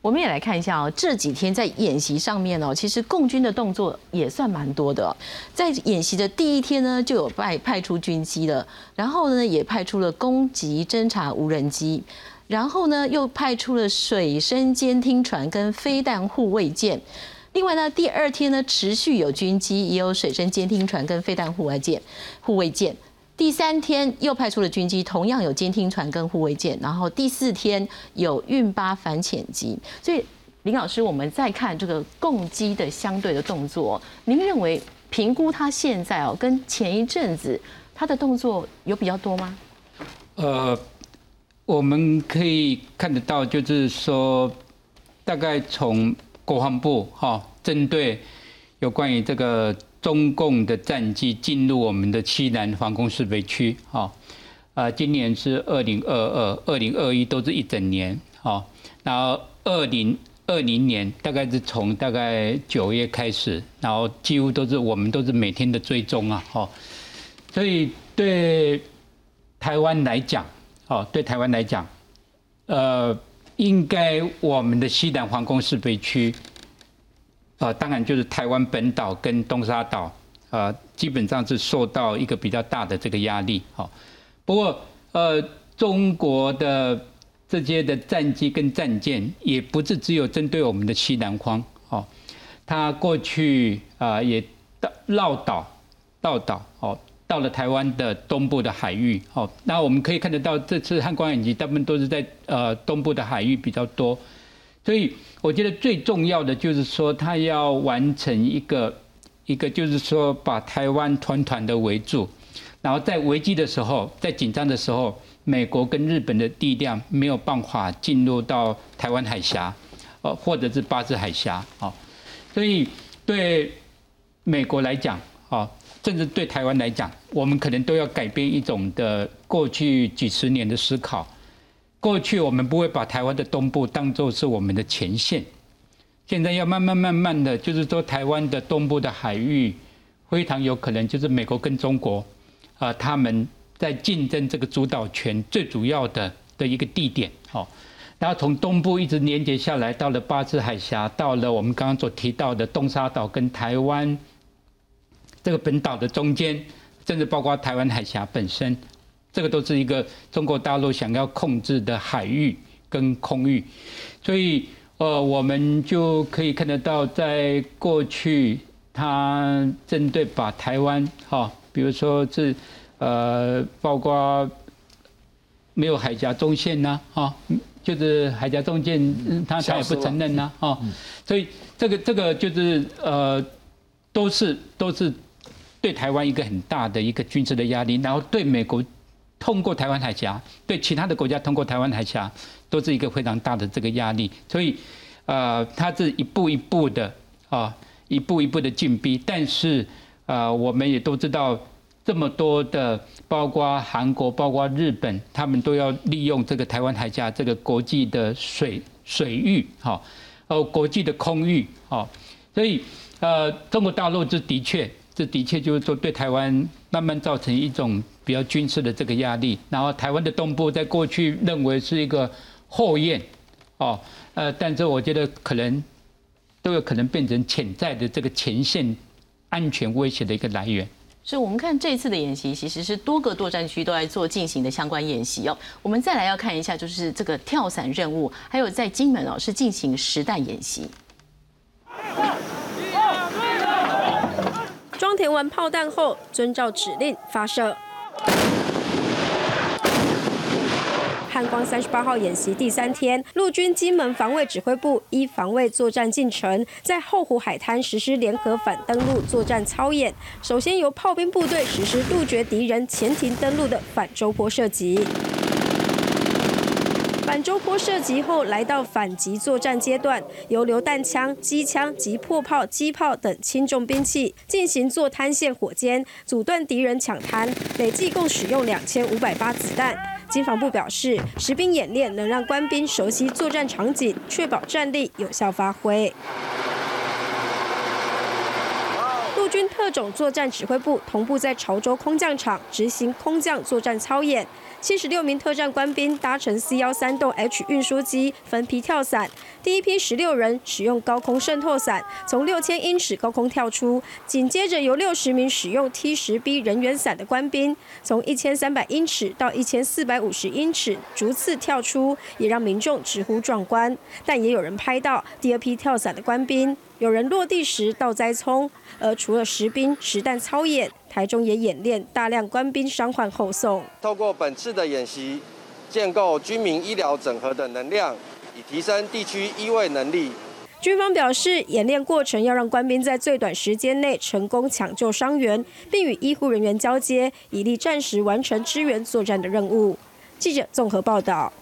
我们也来看一下哦，这几天在演习上面哦，其实共军的动作也算蛮多的。在演习的第一天呢，就有派派出军机了，然后呢，也派出了攻击侦察无人机，然后呢，又派出了水深监听船跟飞弹护卫舰。另外呢，第二天呢，持续有军机，也有水深监听船跟飞弹护卫舰护卫舰。第三天又派出了军机，同样有监听船跟护卫舰。然后第四天有运八反潜机。所以林老师，我们再看这个共机的相对的动作，您认为评估它现在哦，跟前一阵子它的动作有比较多吗？呃，我们可以看得到，就是说，大概从国防部哈，针对有关于这个。中共的战机进入我们的西南防空识别区，哈，啊，今年是二零二二、二零二一都是一整年，哈，然后二零二零年大概是从大概九月开始，然后几乎都是我们都是每天的追踪啊，哈，所以对台湾来讲，哦，对台湾来讲，呃，应该我们的西南防空识别区。啊，当然就是台湾本岛跟东沙岛，啊，基本上是受到一个比较大的这个压力。好，不过呃，中国的这些的战机跟战舰，也不是只有针对我们的西南方。哦，它过去啊也到绕岛、绕岛，哦，到了台湾的东部的海域。哦，那我们可以看得到，这次汉光演习大部分都是在呃东部的海域比较多。所以我觉得最重要的就是说，他要完成一个一个，就是说把台湾团团的围住，然后在危机的时候，在紧张的时候，美国跟日本的力量没有办法进入到台湾海峡，呃，或者是巴士海峡，啊，所以对美国来讲，啊，甚至对台湾来讲，我们可能都要改变一种的过去几十年的思考。过去我们不会把台湾的东部当做是我们的前线，现在要慢慢慢慢的就是说，台湾的东部的海域非常有可能就是美国跟中国啊，他们在竞争这个主导权最主要的的一个地点，好。然后从东部一直连接下来，到了巴士海峡，到了我们刚刚所提到的东沙岛跟台湾这个本岛的中间，甚至包括台湾海峡本身，这个都是一个中国大陆想要控制的海域跟空域。所以，呃，我们就可以看得到，在过去，他针对把台湾，哈，比如说是，呃，包括没有海峡中线呐，哈。就是海峡中线，他他也不承认呐，哦，所以这个这个就是呃，都是都是对台湾一个很大的一个军事的压力，然后对美国通过台湾海峡，对其他的国家通过台湾海峡，都是一个非常大的这个压力，所以呃，它是一步一步的啊，一步一步的进逼，但是啊，我们也都知道。这么多的，包括韩国、包括日本，他们都要利用这个台湾海峡这个国际的水水域，哈，哦，国际的空域，哈，所以，呃，中国大陆这的确，这的确就是说对台湾慢慢造成一种比较军事的这个压力。然后，台湾的东部在过去认为是一个后院，哦，呃，但是我觉得可能都有可能变成潜在的这个前线安全威胁的一个来源。所以我们看这次的演习，其实是多个作战区都在做进行的相关演习哦。我们再来要看一下，就是这个跳伞任务，还有在金门哦是进行实弹演习。装填完炮弹后，遵照指令发射。汉光三十八号演习第三天，陆军金门防卫指挥部依防卫作战进程，在后湖海滩实施联合反登陆作战操演。首先由炮兵部队实施杜绝敌人潜艇登陆的反周坡射击。反舟坡射击后，来到反击作战阶段，由榴弹枪、机枪及破炮、机炮等轻重兵器进行做滩线火箭，阻断敌人抢滩。累计共使用两千五百发子弹。经防部表示，实兵演练能让官兵熟悉作战场景，确保战力有效发挥。军特种作战指挥部同步在潮州空降场执行空降作战操演。七十六名特战官兵搭乘 C 幺三栋 H 运输机分批跳伞，第一批十六人使用高空渗透伞，从六千英尺高空跳出。紧接着由六十名使用 T 十 B 人员伞的官兵，从一千三百英尺到一千四百五十英尺逐次跳出，也让民众直呼壮观。但也有人拍到第二批跳伞的官兵，有人落地时倒栽葱。而除了实兵实弹操演。台中也演练大量官兵伤患后送。透过本次的演习，建构军民医疗整合的能量，以提升地区医卫能力。军方表示，演练过程要让官兵在最短时间内成功抢救伤员，并与医护人员交接，以利战时完成支援作战的任务。记者综合报道。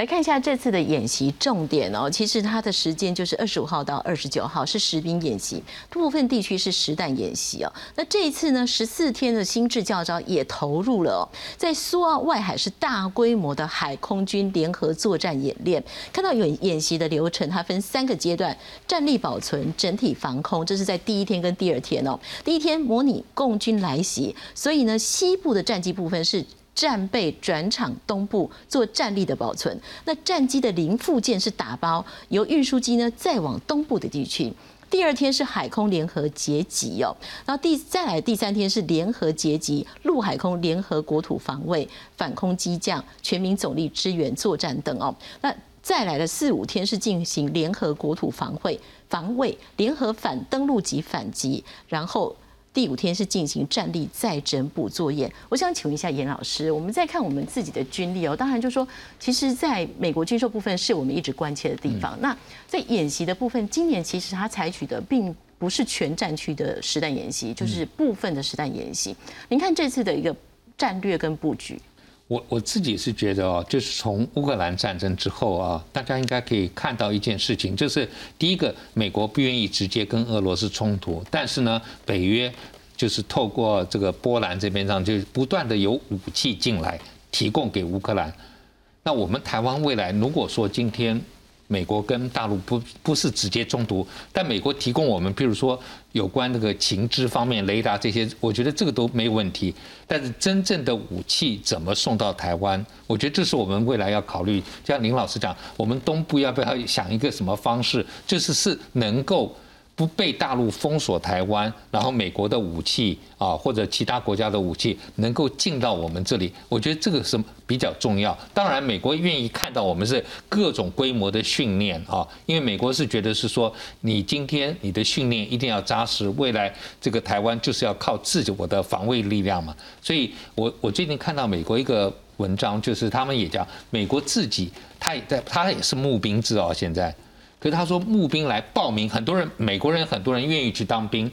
来看一下这次的演习重点哦，其实它的时间就是二十五号到二十九号是实兵演习，部分地区是实弹演习哦。那这一次呢，十四天的新制教招也投入了，哦在苏澳外海是大规模的海空军联合作战演练。看到演演习的流程，它分三个阶段：战力保存、整体防空，这是在第一天跟第二天哦。第一天模拟共军来袭，所以呢，西部的战机部分是。战备转场东部做战力的保存，那战机的零附件是打包，由运输机呢再往东部的地区。第二天是海空联合截击哦，然后第再来第三天是联合截击，陆海空联合国土防卫、反空机降、全民总力支援作战等哦。那再来的四五天是进行联合国土防卫、防卫联合反登陆及反击，然后。第五天是进行战力再整补作业。我想请问一下严老师，我们再看我们自己的军力哦，当然就说，其实在美国军售部分是我们一直关切的地方。那在演习的部分，今年其实它采取的并不是全战区的实弹演习，就是部分的实弹演习。您看这次的一个战略跟布局，我我自己是觉得哦，就是从乌克兰战争之后啊，大家应该可以看到一件事情，就是第一个，美国不愿意直接跟俄罗斯冲突，但是呢，北约就是透过这个波兰这边上，就不断的有武器进来提供给乌克兰。那我们台湾未来如果说今天。美国跟大陆不不是直接中毒，但美国提供我们，譬如说有关那个情知方面、雷达这些，我觉得这个都没有问题。但是真正的武器怎么送到台湾，我觉得这是我们未来要考虑。就像林老师讲，我们东部要不要想一个什么方式，就是是能够。不被大陆封锁台湾，然后美国的武器啊，或者其他国家的武器能够进到我们这里，我觉得这个是比较重要。当然，美国愿意看到我们是各种规模的训练啊，因为美国是觉得是说，你今天你的训练一定要扎实，未来这个台湾就是要靠自己我的防卫力量嘛。所以我我最近看到美国一个文章，就是他们也讲美国自己，他也在，他也是募兵制哦，现在。可是他说募兵来报名，很多人美国人很多人愿意去当兵，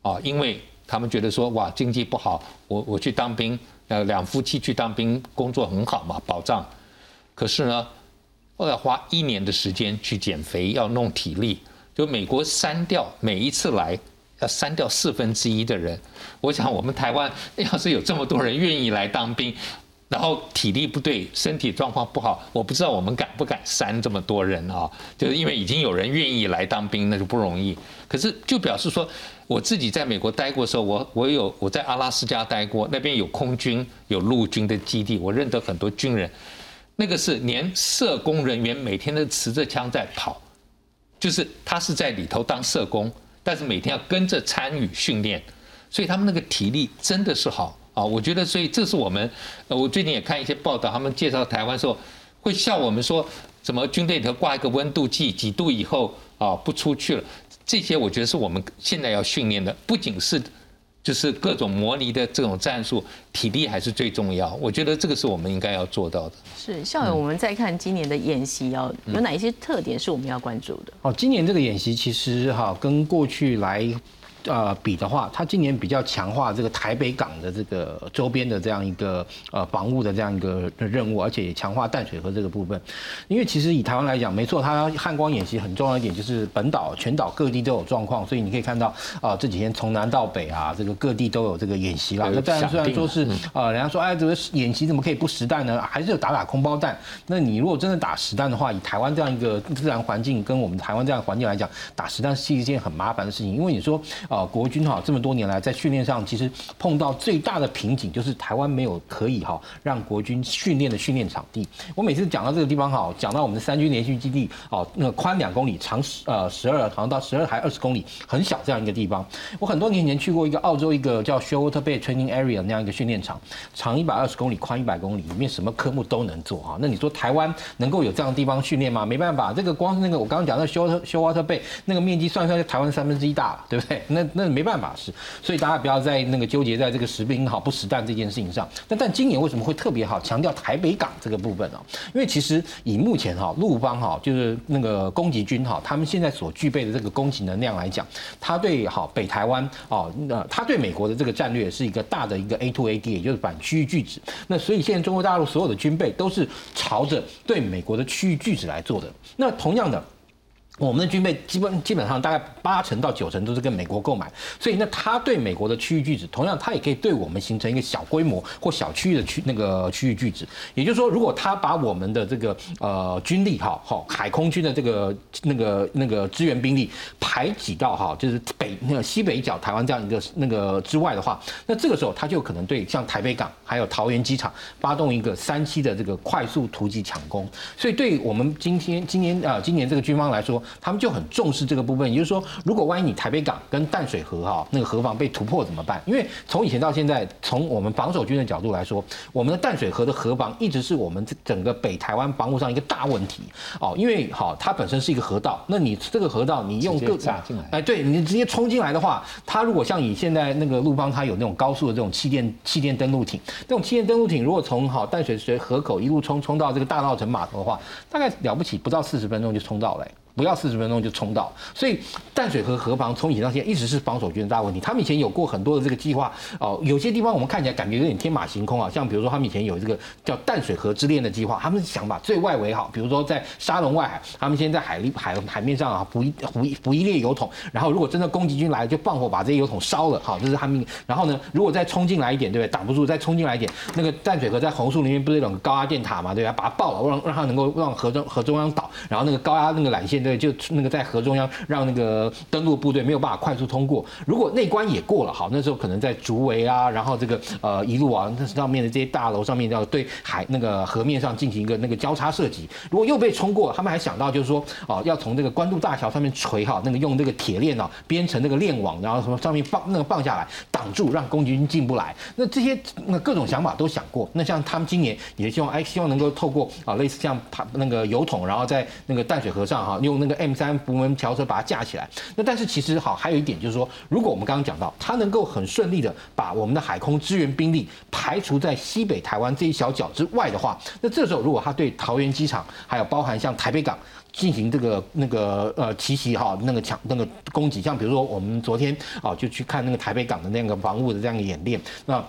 啊，因为他们觉得说哇经济不好，我我去当兵，呃两夫妻去当兵工作很好嘛保障，可是呢，我要花一年的时间去减肥，要弄体力，就美国删掉每一次来要删掉四分之一的人，我想我们台湾要是有这么多人愿意来当兵。然后体力不对，身体状况不好，我不知道我们敢不敢删这么多人啊？就是因为已经有人愿意来当兵，那就不容易。可是就表示说，我自己在美国待过的时候，我我有我在阿拉斯加待过，那边有空军有陆军的基地，我认得很多军人。那个是连社工人员每天都持着枪在跑，就是他是在里头当社工，但是每天要跟着参与训练，所以他们那个体力真的是好。啊，我觉得，所以这是我们，呃，我最近也看一些报道，他们介绍台湾时候，会笑我们说，怎么军队里头挂一个温度计，几度以后啊不出去了。这些我觉得是我们现在要训练的，不仅是就是各种模拟的这种战术，体力还是最重要。我觉得这个是我们应该要做到的。是校友，我们再看今年的演习，要有哪一些特点是我们要关注的？哦，今年这个演习其实哈，跟过去来。呃，比的话，它今年比较强化这个台北港的这个周边的这样一个呃防务的这样一个任务，而且也强化淡水河这个部分。因为其实以台湾来讲，没错，它汉光演习很重要一点就是本岛全岛各地都有状况，所以你可以看到啊这几天从南到北啊，这个各地都有这个演习啦。那当然虽然说是呃，人家说哎这个演习怎么可以不实弹呢？还是有打打空包弹。那你如果真的打实弹的话，以台湾这样一个自然环境跟我们台湾这样环境来讲，打实弹是一件很麻烦的事情，因为你说。啊，啊国军哈这么多年来在训练上，其实碰到最大的瓶颈就是台湾没有可以哈让国军训练的训练场地。我每次讲到这个地方哈，讲到我们的三军联训基地哦，那个宽两公里，长十呃十二，好像到十二还二十公里，很小这样一个地方。我很多年前去过一个澳洲一个叫 Shoote Bay Training Area 那样一个训练场，长一百二十公里，宽一百公里，里面什么科目都能做哈。那你说台湾能够有这样的地方训练吗？没办法，这个光是那个我刚刚讲的 Shoalwater Shoalwater Bay 那个面积算算就台湾三分之一大了，对不对？那那没办法是，所以大家不要在那个纠结在这个实兵好不实弹这件事情上。那但今年为什么会特别好强调台北港这个部分呢？因为其实以目前哈陆方哈就是那个攻击军哈，他们现在所具备的这个攻击能量来讲，他对好北台湾哦，那他对美国的这个战略是一个大的一个 A to A D，也就是反区域拒止。那所以现在中国大陆所有的军备都是朝着对美国的区域拒止来做的。那同样的。我们的军备基本基本上大概八成到九成都是跟美国购买，所以那他对美国的区域拒止，同样他也可以对我们形成一个小规模或小区域的区那个区域拒止。也就是说，如果他把我们的这个呃军力哈好海空军的这个那个那个支援兵力排挤到哈就是北那个西北角台湾这样一个那个之外的话，那这个时候他就可能对像台北港还有桃园机场发动一个三期的这个快速突击抢攻。所以对我们今天今年啊今年这个军方来说。他们就很重视这个部分，也就是说，如果万一你台北港跟淡水河哈那个河防被突破怎么办？因为从以前到现在，从我们防守军的角度来说，我们的淡水河的河防一直是我们整个北台湾防务上一个大问题哦。因为好，它本身是一个河道，那你这个河道你用各炸进来，哎，对你直接冲进来的话，它如果像以现在那个陆邦，它有那种高速的这种气垫气垫登陆艇，这种气垫登陆艇如果从好淡水水河口一路冲冲到这个大稻城码头的话，大概了不起不到四十分钟就冲到了。不要四十分钟就冲到。所以淡水河河防从以前到现在一直是防守军的大问题。他们以前有过很多的这个计划哦，有些地方我们看起来感觉有点天马行空啊，像比如说他们以前有这个叫淡水河之恋的计划，他们是想把最外围好，比如说在沙龙外海，他们先在海里海海面上啊，补一补一补一列油桶，然后如果真的攻击军来了，就放火把这些油桶烧了，好，这是他们。然后呢，如果再冲进来一点，对不对？挡不住，再冲进来一点，那个淡水河在红树林里面不是有个高压电塔嘛，对吧？把它爆了，让让它能够让河中河中央倒，然后那个高压那个缆线，对，就那个在河中央让那个登陆部队没有办法快速通过。如果内关也过了，好，那时候可能在竹围啊，然后这个呃一路啊，那上面的这些大楼上面要对海那个河面上进行一个那个交叉射击。如果又被冲过，他们还想到就是说，哦，要从这个关渡大桥上面锤哈，那个用这个铁链啊编成那个链网，然后从上面放那个放下来挡住，让攻击军进不来。那这些那各种想法都想过。那像他们今年也希望哎，希望能够透过啊类似像爬那个油桶，然后在那个淡水河上哈，用那个 M 三福门桥车把它架起来。那但是其实好还有一点就是说，如果我们刚刚讲到，它能够很顺利的把我们的海空支援兵力排除在西北台湾这一小角之外的话，那这时候如果它对桃园机场还有包含像台北港进行这个那个呃奇袭哈，那个抢那个攻击，像比如说我们昨天啊就去看那个台北港的那个防务的这样的演练，那。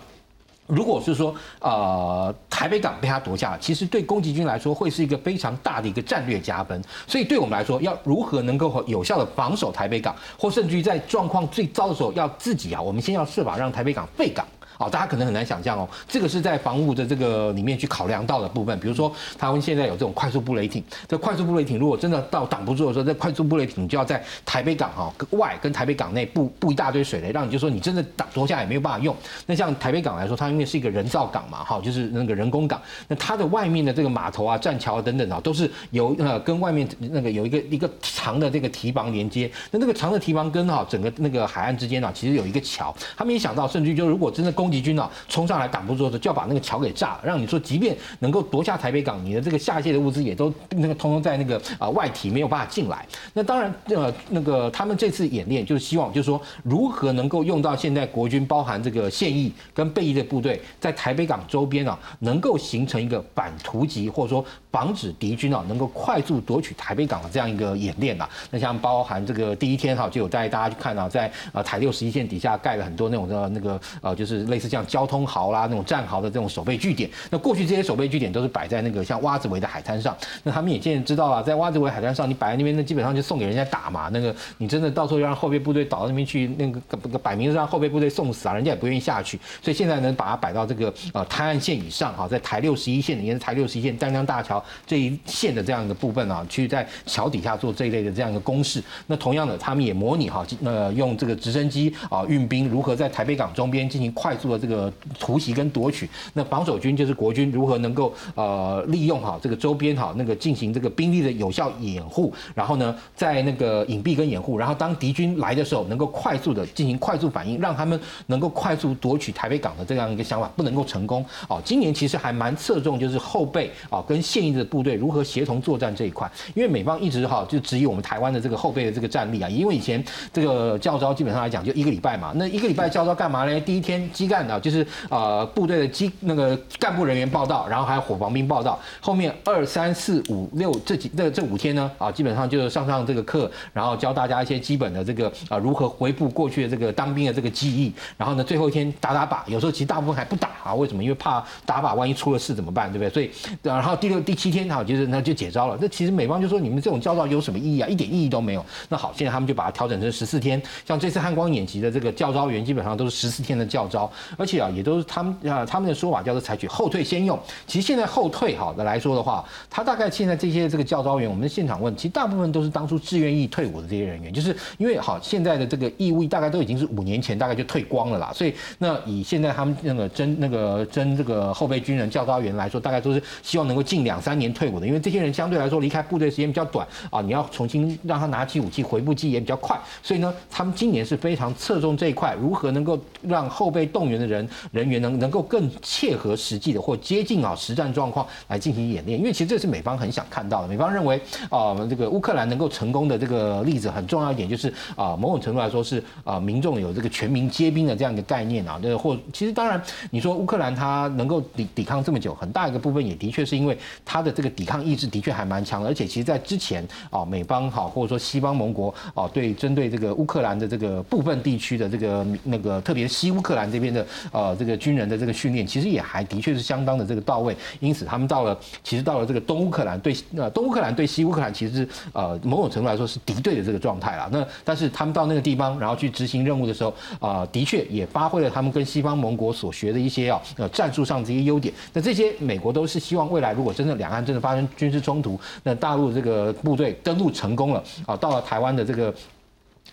如果是说，呃，台北港被他夺下，其实对宫崎骏来说会是一个非常大的一个战略加分。所以对我们来说，要如何能够有效的防守台北港，或甚至于在状况最糟的时候，要自己啊，我们先要设法让台北港废港。哦，大家可能很难想象哦，这个是在防务的这个里面去考量到的部分。比如说，台湾现在有这种快速布雷艇，这快速布雷艇如果真的到挡不住的时候，这快速布雷艇就要在台北港哈外跟台北港内布布一大堆水雷，让你就说你真的挡夺下也没有办法用。那像台北港来说，它因为是一个人造港嘛，哈，就是那个人工港，那它的外面的这个码头啊、栈桥等等啊，都是由呃跟外面那个有一个一个长的这个堤防连接。那那个长的堤防跟哈整个那个海岸之间呢，其实有一个桥。他们也想到，甚至就如果真的攻攻击军啊冲上来挡不住的时候，就要把那个桥给炸了，让你说即便能够夺下台北港，你的这个下界的物资也都那个通通在那个啊外体没有办法进来。那当然呃那个他们这次演练就是希望就是说如何能够用到现在国军包含这个现役跟备役的部队在台北港周边啊，能够形成一个反突击或者说防止敌军啊能够快速夺取台北港的这样一个演练啊。那像包含这个第一天哈就有带大家去看啊，在呃台六十一线底下盖了很多那种的那个呃就是类类似这样交通壕啦那种战壕的这种守备据点。那过去这些守备据点都是摆在那个像洼子围的海滩上。那他们也渐渐知道了，在洼子围海滩上你摆在那边，那基本上就送给人家打嘛。那个你真的到时候要让后备部队倒到那边去，那个摆明是让后备部队送死啊，人家也不愿意下去。所以现在呢，把它摆到这个呃滩岸线以上哈，在台六十一线，也是台六十一线丹江大桥这一线的这样一个部分啊，去在桥底下做这一类的这样一个攻势。那同样的，他们也模拟哈，呃，用这个直升机啊运兵如何在台北港周边进行快速的这个突袭跟夺取。那防守军就是国军如何能够呃利用好这个周边哈那个进行这个兵力的有效掩护，然后呢，在那个隐蔽跟掩护，然后当敌军来的时候，能够快速的进行快速反应，让他们能够快速夺取台北港的这样一个想法不能够成功哦。今年其实还蛮侧重就是后备啊跟现役的部队如何协同作战这一块，因为美方一直哈就质疑我们台湾的这个后备的这个战力啊，因为以前这个教招基本上来讲就一个礼拜嘛，那一个礼拜教招干嘛呢？第一天机干的就是呃部队的基那个干部人员报道，然后还有伙房兵报道，后面二三四五六这几这这五天呢啊基本上就是上上这个课，然后教大家一些基本的这个啊如何回复过去的这个当兵的这个记忆，然后呢最后一天打打靶，有时候其实大部分还不打啊，为什么？因为怕打靶万一出了事怎么办，对不对？所以然后第六第七天哈就是那就解招了，那其实美方就说你们这种教招有什么意义啊？一点意义都没有。那好，现在他们就把它调整成十四天，像这次汉光演习的这个教招员基本上都是十四天的教招，而且啊也都是他们啊他们的说法叫做采取后退先用。其实现在后退好的来说的话，他大概现在这些这个教招员，我们现场问，其实大部分都是当初志愿意退伍的这些人员，就是因为好现在的这个义务大概都已经是五年前大概就退光了啦，所以那以现在他们那个征那个征这个后备军人教招员来说，大概都是希望能够近两三年退伍的，因为这些人相对来说离开部队时间比较短啊，你要重新让他拿起武器回部机也比较快，所以呢，他们今年是非常侧重这一块，如何能够让后备动员的人人员能能够更切合实际的或接近啊实战状况来进行演练，因为其实这是美方很想看到的。美方认为啊，这个乌克兰能够成功的这个例子很重要一点就是啊，某种程度来说是啊，民众有这个全民皆兵的这样一个概念啊。这个或其实当然，你说乌克兰它能够抵抵抗这么久，很大一个部分也的确是因为它的这个抵抗意志的确还蛮强的，而且其实在之前啊，美方好或者说西方盟国啊，对针对这个乌克兰的这个部分地区的这个那个特别西乌克兰这边的呃这个军人的这个训练，其实也还的确是相当的这个到位。因此，他们到了其实到了这个东乌克兰对呃东乌克兰对西乌克兰，其实是呃某种程度来说是敌对的这个状态了。那但是他们到那个地方，然后去执行任务的时候啊，的确也发挥了他们跟西方盟国所学的一些啊呃战术上这些优点。那这些美国都是希望未来如果真的两岸真的发生军事冲突，那大陆这个部队登陆成功了啊，到了台湾的这个。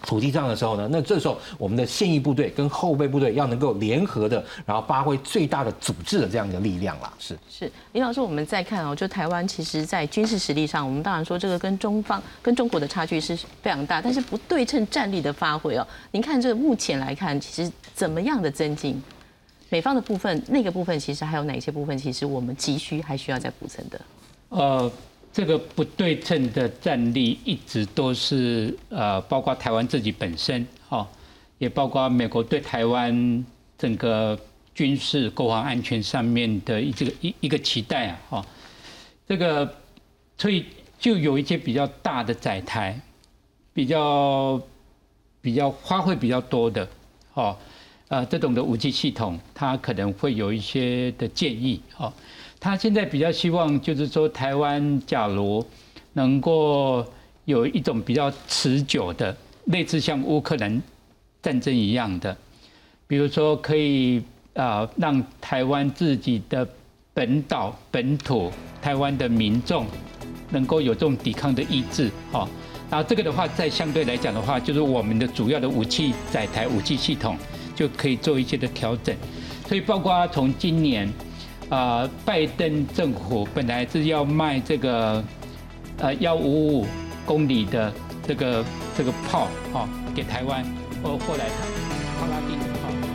土地上的时候呢，那这时候我们的现役部队跟后备部队要能够联合的，然后发挥最大的组织的这样一个力量啦。是是，林老师，我们再看哦，就台湾其实在军事实力上，我们当然说这个跟中方跟中国的差距是非常大，但是不对称战力的发挥哦，您看这个目前来看，其实怎么样的增进？美方的部分那个部分，其实还有哪些部分，其实我们急需还需要再补充的？呃。这个不对称的战力一直都是呃，包括台湾自己本身哈，也包括美国对台湾整个军事、国防安全上面的一这个一一个期待啊哈。这个所以就有一些比较大的载台，比较比较花费比较多的哦，呃，这种的武器系统，它可能会有一些的建议哦。他现在比较希望，就是说台湾假如能够有一种比较持久的，类似像乌克兰战争一样的，比如说可以啊让台湾自己的本岛本土台湾的民众能够有这种抵抗的意志，哈，然后这个的话，在相对来讲的话，就是我们的主要的武器载台武器系统就可以做一些的调整，所以包括从今年。啊，拜登政府本来是要卖这个呃幺五五公里的这个这个炮啊给台湾，后后来他。